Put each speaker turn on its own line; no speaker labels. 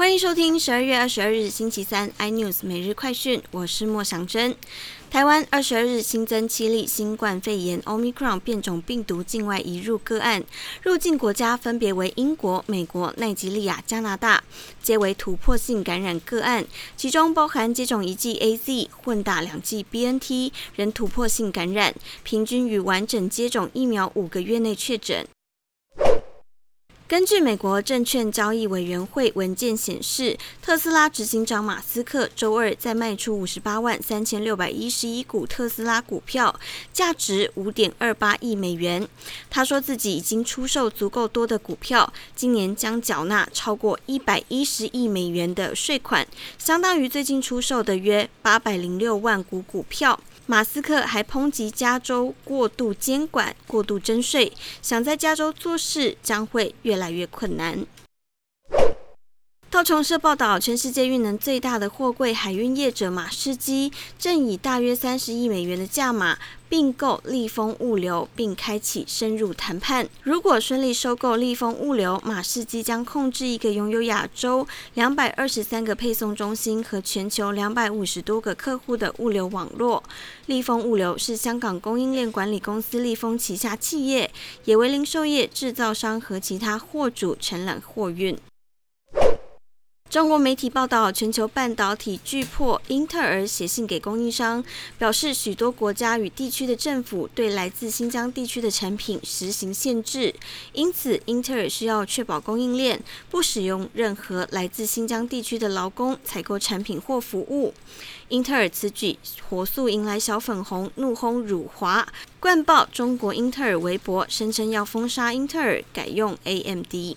欢迎收听十二月二十二日星期三 iNews 每日快讯，我是莫祥珍。台湾二十二日新增七例新冠肺炎 Omicron 变种病毒境外移入个案，入境国家分别为英国、美国、奈及利亚、加拿大，皆为突破性感染个案，其中包含接种一剂 AZ 混打两剂 BNT 仍突破性感染，平均与完整接种疫苗五个月内确诊。根据美国证券交易委员会文件显示，特斯拉执行长马斯克周二在卖出五十八万三千六百一十一股特斯拉股票，价值五点二八亿美元。他说自己已经出售足够多的股票，今年将缴纳超过一百一十亿美元的税款，相当于最近出售的约八百零六万股股票。马斯克还抨击加州过度监管、过度征税，想在加州做事将会越来越困难。道琼社报道，全世界运能最大的货柜海运业者马士基，正以大约三十亿美元的价码并购利丰物流，并开启深入谈判。如果顺利收购利丰物流，马士基将控制一个拥有亚洲两百二十三个配送中心和全球两百五十多个客户的物流网络。利丰物流是香港供应链管理公司利丰旗下企业，也为零售业制造商和其他货主承揽货运。中国媒体报道，全球半导体巨破英特尔写信给供应商，表示许多国家与地区的政府对来自新疆地区的产品实行限制，因此英特尔需要确保供应链不使用任何来自新疆地区的劳工采购产品或服务。英特尔此举火速迎来小粉红怒轰辱华，冠爆中国英特尔微博，声称要封杀英特尔，改用 AMD。